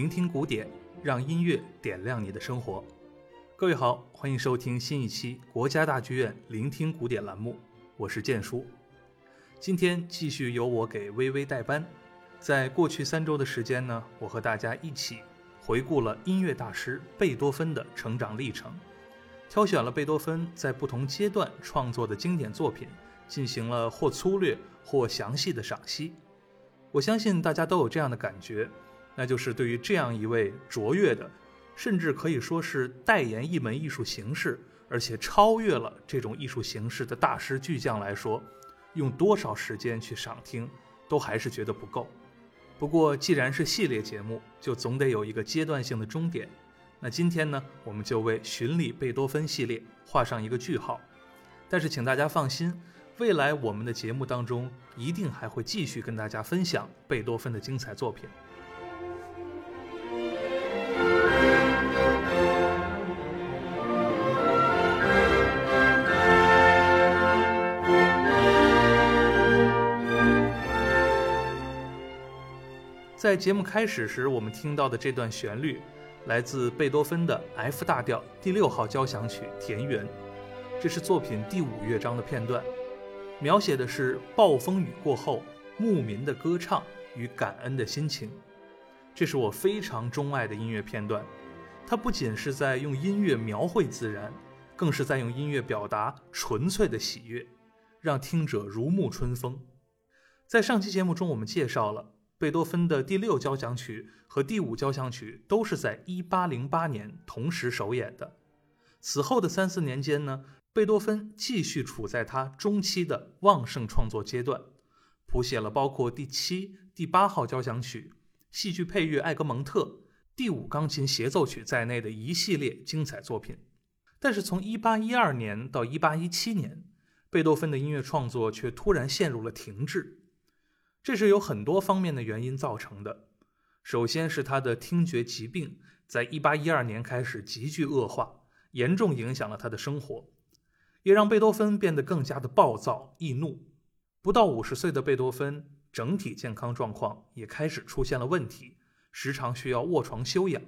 聆听古典，让音乐点亮你的生活。各位好，欢迎收听新一期国家大剧院聆听古典栏目，我是建叔。今天继续由我给微微代班。在过去三周的时间呢，我和大家一起回顾了音乐大师贝多芬的成长历程，挑选了贝多芬在不同阶段创作的经典作品，进行了或粗略或详细的赏析。我相信大家都有这样的感觉。那就是对于这样一位卓越的，甚至可以说是代言一门艺术形式，而且超越了这种艺术形式的大师巨匠来说，用多少时间去赏听，都还是觉得不够。不过既然是系列节目，就总得有一个阶段性的终点。那今天呢，我们就为巡礼贝多芬系列画上一个句号。但是请大家放心，未来我们的节目当中一定还会继续跟大家分享贝多芬的精彩作品。在节目开始时，我们听到的这段旋律，来自贝多芬的 F 大调第六号交响曲《田园》，这是作品第五乐章的片段，描写的是暴风雨过后牧民的歌唱与感恩的心情。这是我非常钟爱的音乐片段，它不仅是在用音乐描绘自然，更是在用音乐表达纯粹的喜悦，让听者如沐春风。在上期节目中，我们介绍了。贝多芬的第六交响曲和第五交响曲都是在1808年同时首演的。此后的三四年间呢，贝多芬继续处在他中期的旺盛创作阶段，谱写了包括第七、第八号交响曲、戏剧配乐《艾格蒙特》、第五钢琴协奏曲在内的一系列精彩作品。但是从1812年到1817年，贝多芬的音乐创作却突然陷入了停滞。这是有很多方面的原因造成的。首先是他的听觉疾病，在一八一二年开始急剧恶化，严重影响了他的生活，也让贝多芬变得更加的暴躁易怒。不到五十岁的贝多芬，整体健康状况也开始出现了问题，时常需要卧床休养。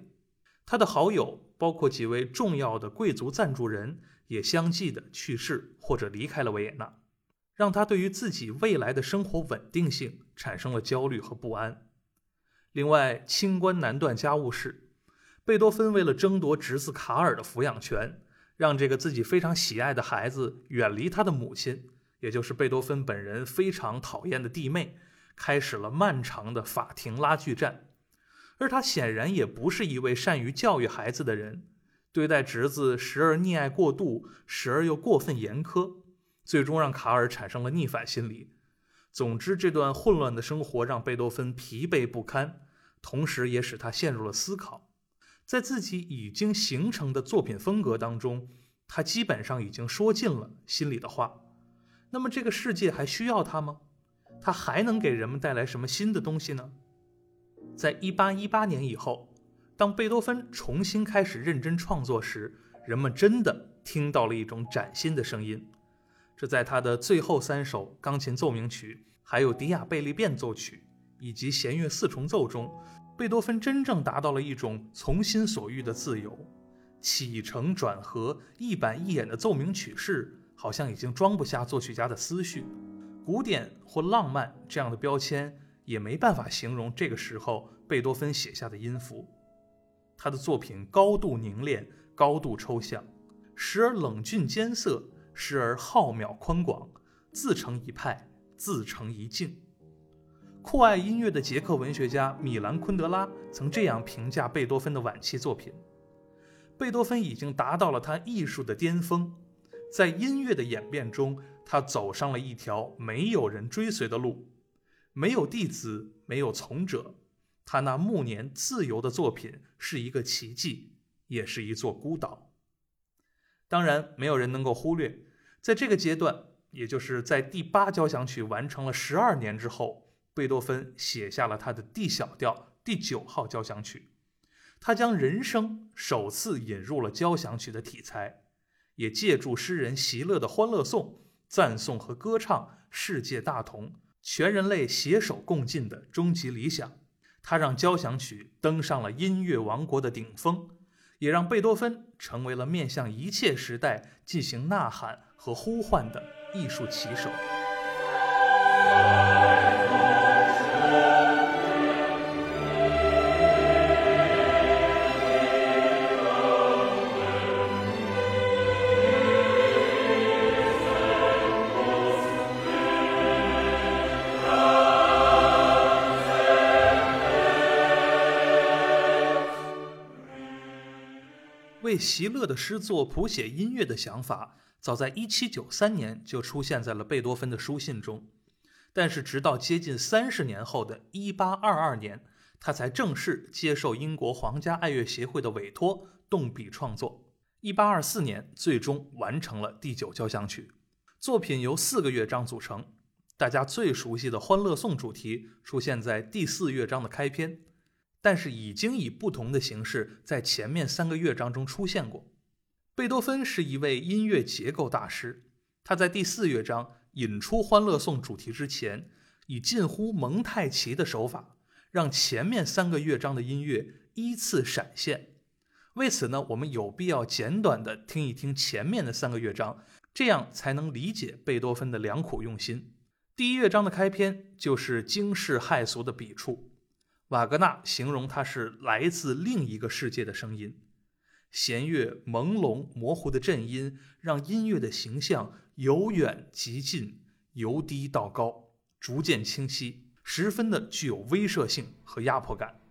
他的好友，包括几位重要的贵族赞助人，也相继的去世或者离开了维也纳。让他对于自己未来的生活稳定性产生了焦虑和不安。另外，清官难断家务事，贝多芬为了争夺侄子卡尔的抚养权，让这个自己非常喜爱的孩子远离他的母亲，也就是贝多芬本人非常讨厌的弟妹，开始了漫长的法庭拉锯战。而他显然也不是一位善于教育孩子的人，对待侄子时而溺爱过度，时而又过分严苛。最终让卡尔产生了逆反心理。总之，这段混乱的生活让贝多芬疲惫不堪，同时也使他陷入了思考。在自己已经形成的作品风格当中，他基本上已经说尽了心里的话。那么，这个世界还需要他吗？他还能给人们带来什么新的东西呢？在一八一八年以后，当贝多芬重新开始认真创作时，人们真的听到了一种崭新的声音。这在他的最后三首钢琴奏鸣曲，还有迪亚贝利变奏曲以及弦乐四重奏中，贝多芬真正达到了一种从心所欲的自由。起承转合、一板一眼的奏鸣曲式，好像已经装不下作曲家的思绪。古典或浪漫这样的标签，也没办法形容这个时候贝多芬写下的音符。他的作品高度凝练，高度抽象，时而冷峻艰涩。时而浩渺宽广，自成一派，自成一境。酷爱音乐的捷克文学家米兰昆德拉曾这样评价贝多芬的晚期作品：贝多芬已经达到了他艺术的巅峰，在音乐的演变中，他走上了一条没有人追随的路，没有弟子，没有从者。他那暮年自由的作品是一个奇迹，也是一座孤岛。当然，没有人能够忽略，在这个阶段，也就是在第八交响曲完成了十二年之后，贝多芬写下了他的 D 小调第九号交响曲。他将人声首次引入了交响曲的题材，也借助诗人席勒的《欢乐颂》，赞颂和歌唱世界大同、全人类携手共进的终极理想。他让交响曲登上了音乐王国的顶峰，也让贝多芬成为了面向一切时代进行呐喊和呼唤的艺术旗手。为席勒的诗作谱写音乐的想法，早在1793年就出现在了贝多芬的书信中。但是，直到接近三十年后的1822年，他才正式接受英国皇家爱乐协会的委托，动笔创作。1824年，最终完成了第九交响曲。作品由四个乐章组成，大家最熟悉的《欢乐颂》主题出现在第四乐章的开篇，但是已经以不同的形式在前面三个乐章中出现过。贝多芬是一位音乐结构大师，他在第四乐章。引出《欢乐颂》主题之前，以近乎蒙太奇的手法，让前面三个乐章的音乐依次闪现。为此呢，我们有必要简短的听一听前面的三个乐章，这样才能理解贝多芬的良苦用心。第一乐章的开篇就是惊世骇俗的笔触，瓦格纳形容它是来自另一个世界的声音。弦乐朦胧模糊的震音，让音乐的形象由远及近，由低到高，逐渐清晰，十分的具有威慑性和压迫感。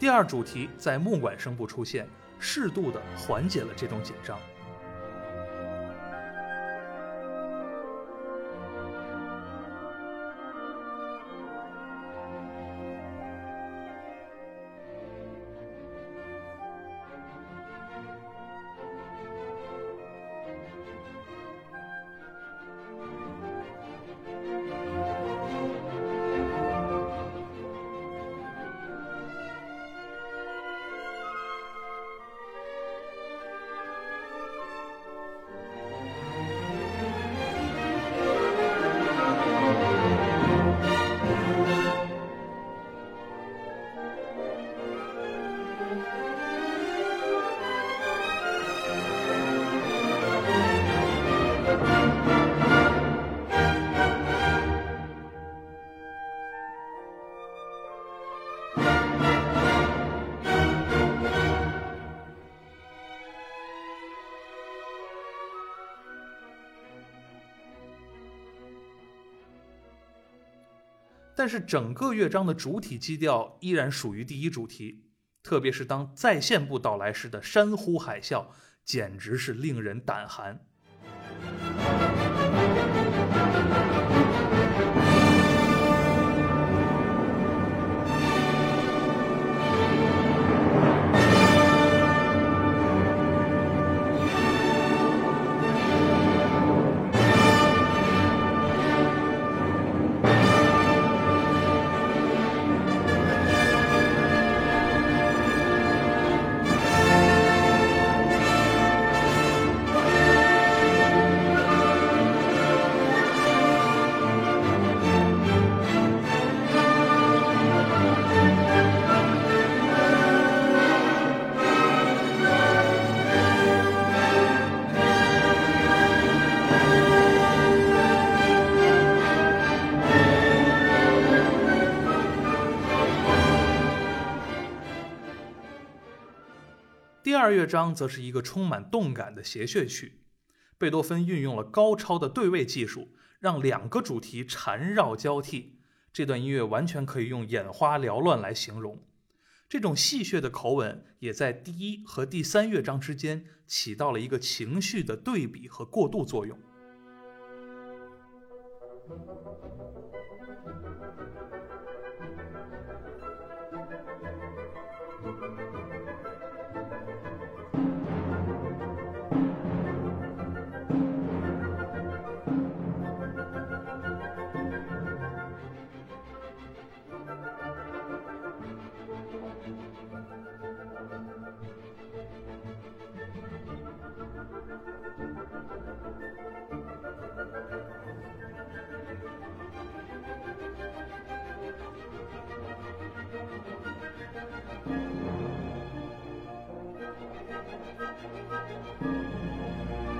第二主题在木管声部出现，适度的缓解了这种紧张。但是整个乐章的主体基调依然属于第一主题，特别是当再现部到来时的山呼海啸，简直是令人胆寒。二乐章则是一个充满动感的谐谑曲，贝多芬运用了高超的对位技术，让两个主题缠绕交替。这段音乐完全可以用眼花缭乱来形容。这种戏谑的口吻也在第一和第三乐章之间起到了一个情绪的对比和过渡作用。Thank you.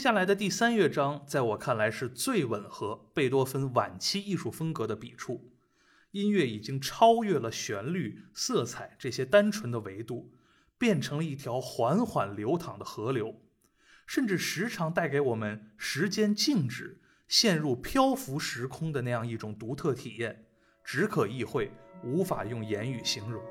接下来的第三乐章，在我看来是最吻合贝多芬晚期艺术风格的笔触。音乐已经超越了旋律、色彩这些单纯的维度，变成了一条缓缓流淌的河流，甚至时常带给我们时间静止、陷入漂浮时空的那样一种独特体验，只可意会，无法用言语形容。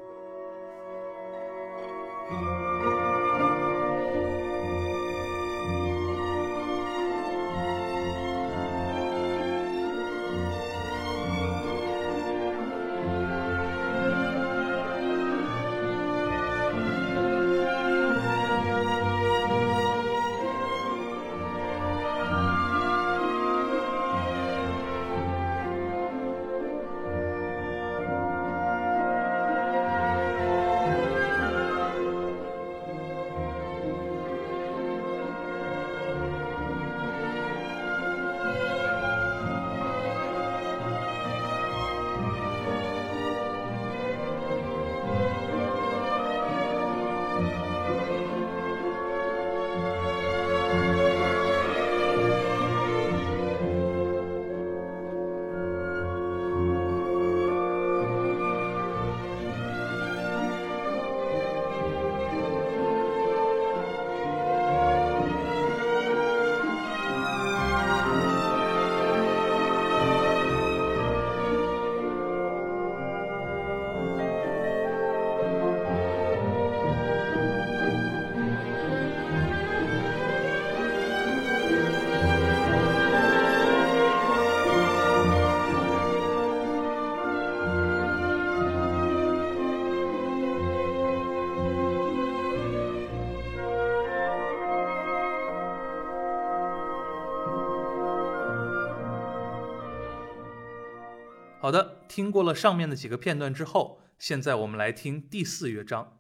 听过了上面的几个片段之后，现在我们来听第四乐章。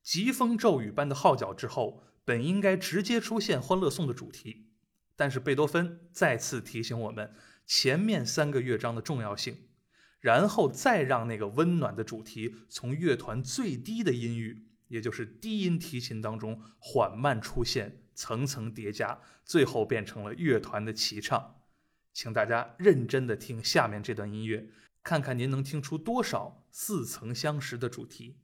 疾风骤雨般的号角之后，本应该直接出现《欢乐颂》的主题，但是贝多芬再次提醒我们前面三个乐章的重要性，然后再让那个温暖的主题从乐团最低的音域，也就是低音提琴当中缓慢出现，层层叠加，最后变成了乐团的齐唱。请大家认真的听下面这段音乐，看看您能听出多少似曾相识的主题。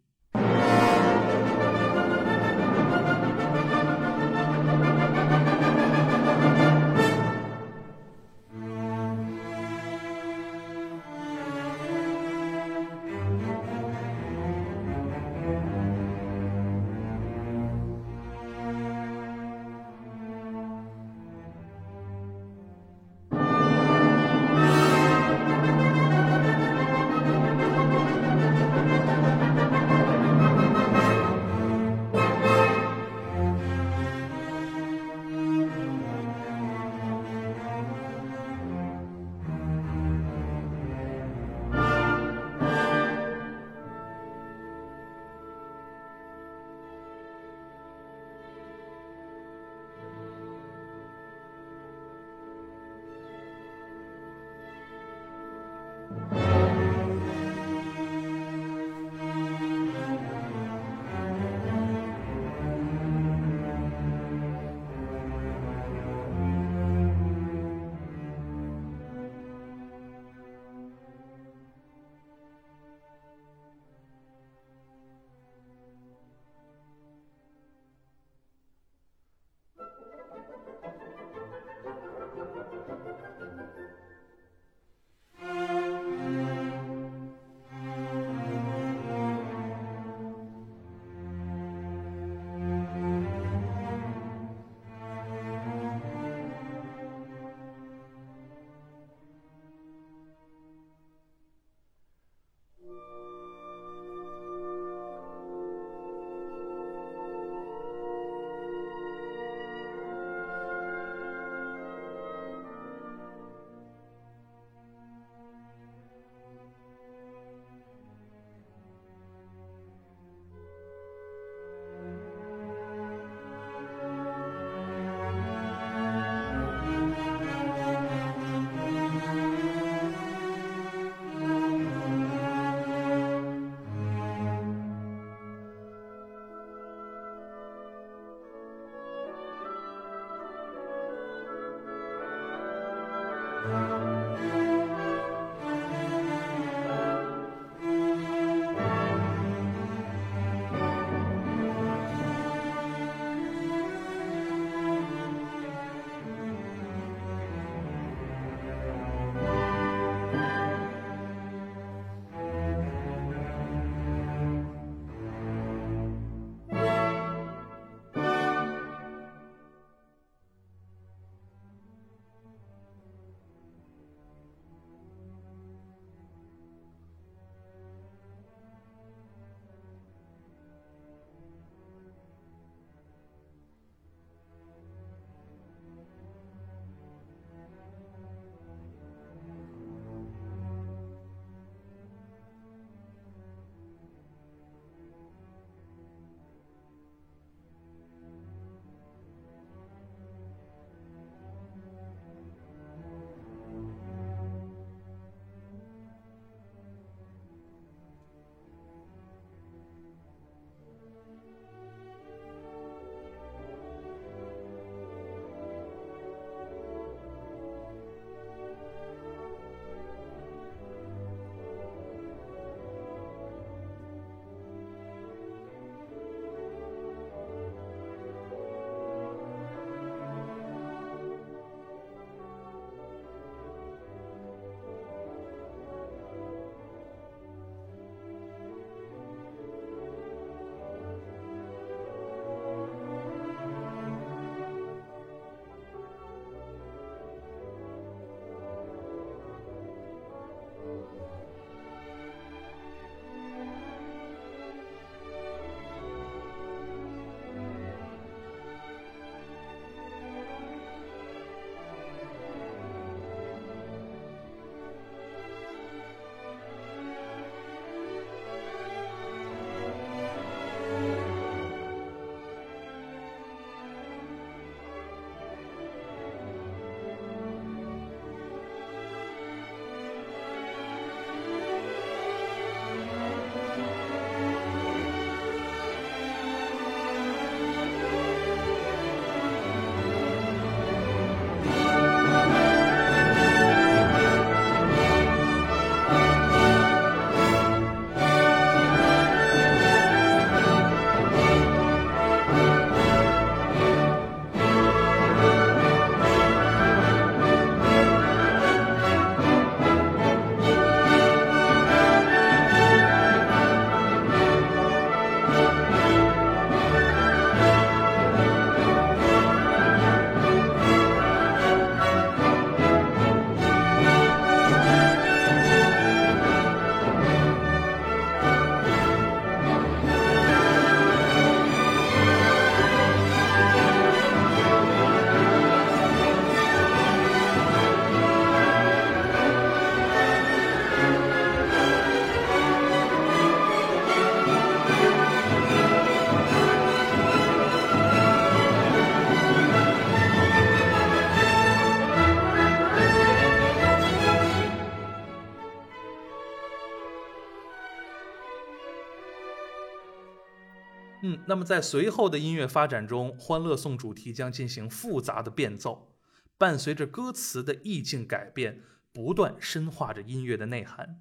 那么在随后的音乐发展中，《欢乐颂》主题将进行复杂的变奏，伴随着歌词的意境改变，不断深化着音乐的内涵。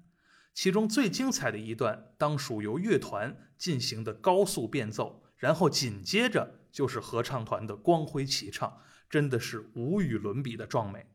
其中最精彩的一段，当属由乐团进行的高速变奏，然后紧接着就是合唱团的光辉齐唱，真的是无与伦比的壮美。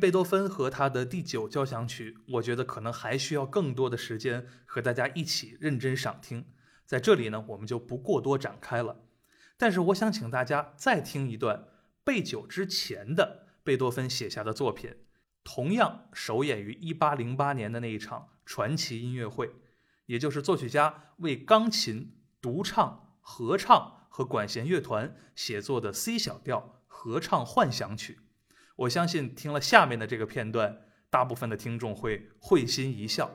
贝多芬和他的第九交响曲，我觉得可能还需要更多的时间和大家一起认真赏听。在这里呢，我们就不过多展开了。但是我想请大家再听一段贝九之前的贝多芬写下的作品，同样首演于1808年的那一场传奇音乐会，也就是作曲家为钢琴、独唱、合唱和管弦乐团写作的 C 小调合唱幻想曲。我相信听了下面的这个片段，大部分的听众会会心一笑。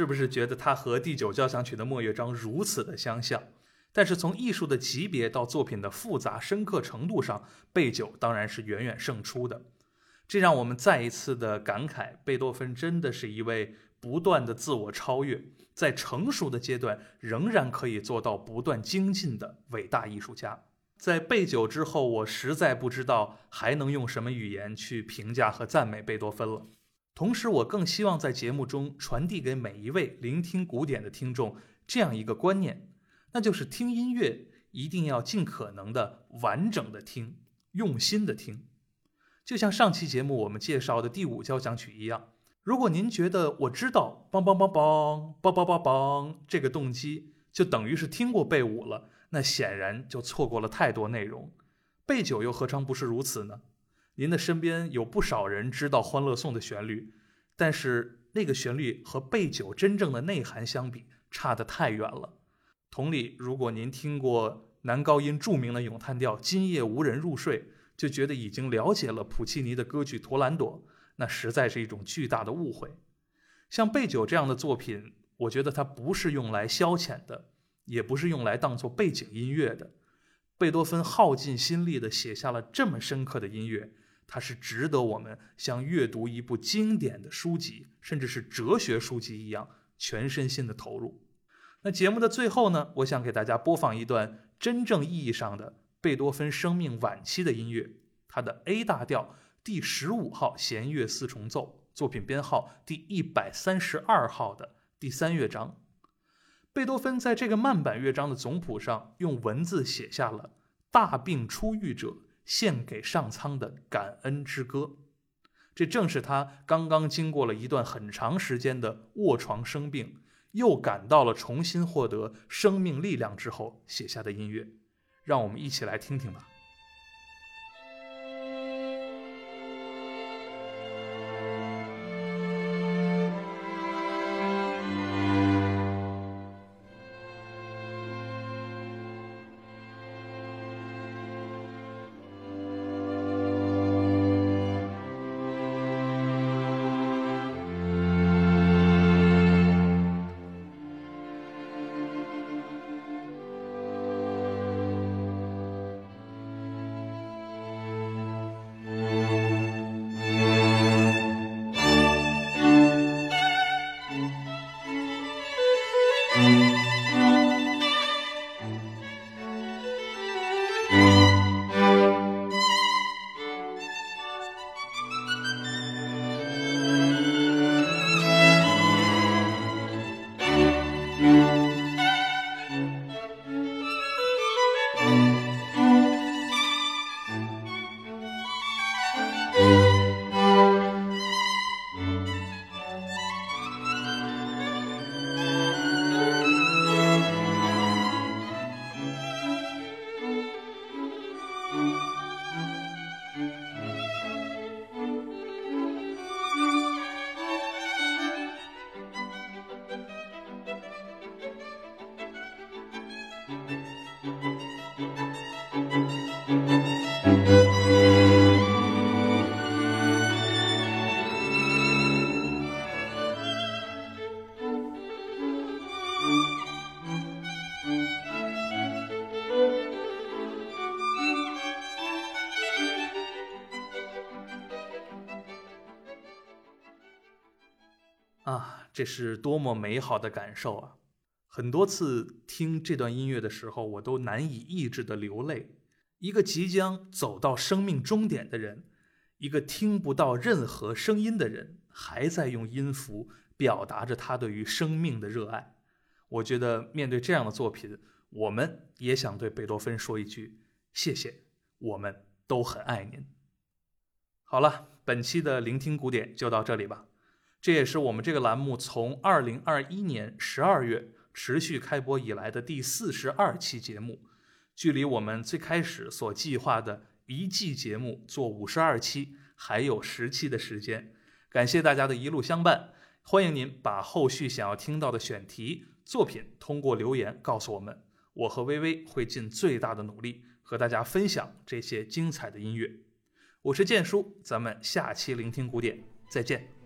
是不是觉得它和第九交响曲的末乐章如此的相像？但是从艺术的级别到作品的复杂深刻程度上，贝九当然是远远胜出的。这让我们再一次的感慨，贝多芬真的是一位不断的自我超越，在成熟的阶段仍然可以做到不断精进的伟大艺术家。在贝九之后，我实在不知道还能用什么语言去评价和赞美贝多芬了。同时，我更希望在节目中传递给每一位聆听古典的听众这样一个观念。那就是听音乐一定要尽可能的完整的听，用心的听，就像上期节目我们介绍的第五交响曲一样。如果您觉得我知道梆梆梆梆梆梆梆梆这个动机就等于是听过贝五了，那显然就错过了太多内容。贝九又何尝不是如此呢？您的身边有不少人知道《欢乐颂》的旋律，但是那个旋律和贝九真正的内涵相比，差得太远了。同理，如果您听过男高音著名的咏叹调《今夜无人入睡》，就觉得已经了解了普契尼的歌剧《图兰朵》，那实在是一种巨大的误会。像贝九这样的作品，我觉得它不是用来消遣的，也不是用来当做背景音乐的。贝多芬耗尽心力地写下了这么深刻的音乐，它是值得我们像阅读一部经典的书籍，甚至是哲学书籍一样，全身心的投入。那节目的最后呢，我想给大家播放一段真正意义上的贝多芬生命晚期的音乐，他的 A 大调第十五号弦乐四重奏，作品编号第一百三十二号的第三乐章。贝多芬在这个慢板乐章的总谱上，用文字写下了大病初愈者献给上苍的感恩之歌。这正是他刚刚经过了一段很长时间的卧床生病。又感到了重新获得生命力量之后写下的音乐，让我们一起来听听吧。这是多么美好的感受啊！很多次听这段音乐的时候，我都难以抑制的流泪。一个即将走到生命终点的人，一个听不到任何声音的人，还在用音符表达着他对于生命的热爱。我觉得面对这样的作品，我们也想对贝多芬说一句：谢谢，我们都很爱您。好了，本期的聆听古典就到这里吧。这也是我们这个栏目从二零二一年十二月持续开播以来的第四十二期节目，距离我们最开始所计划的一季节目做五十二期还有十期的时间。感谢大家的一路相伴，欢迎您把后续想要听到的选题作品通过留言告诉我们，我和微微会尽最大的努力和大家分享这些精彩的音乐。我是建叔，咱们下期聆听古典再见。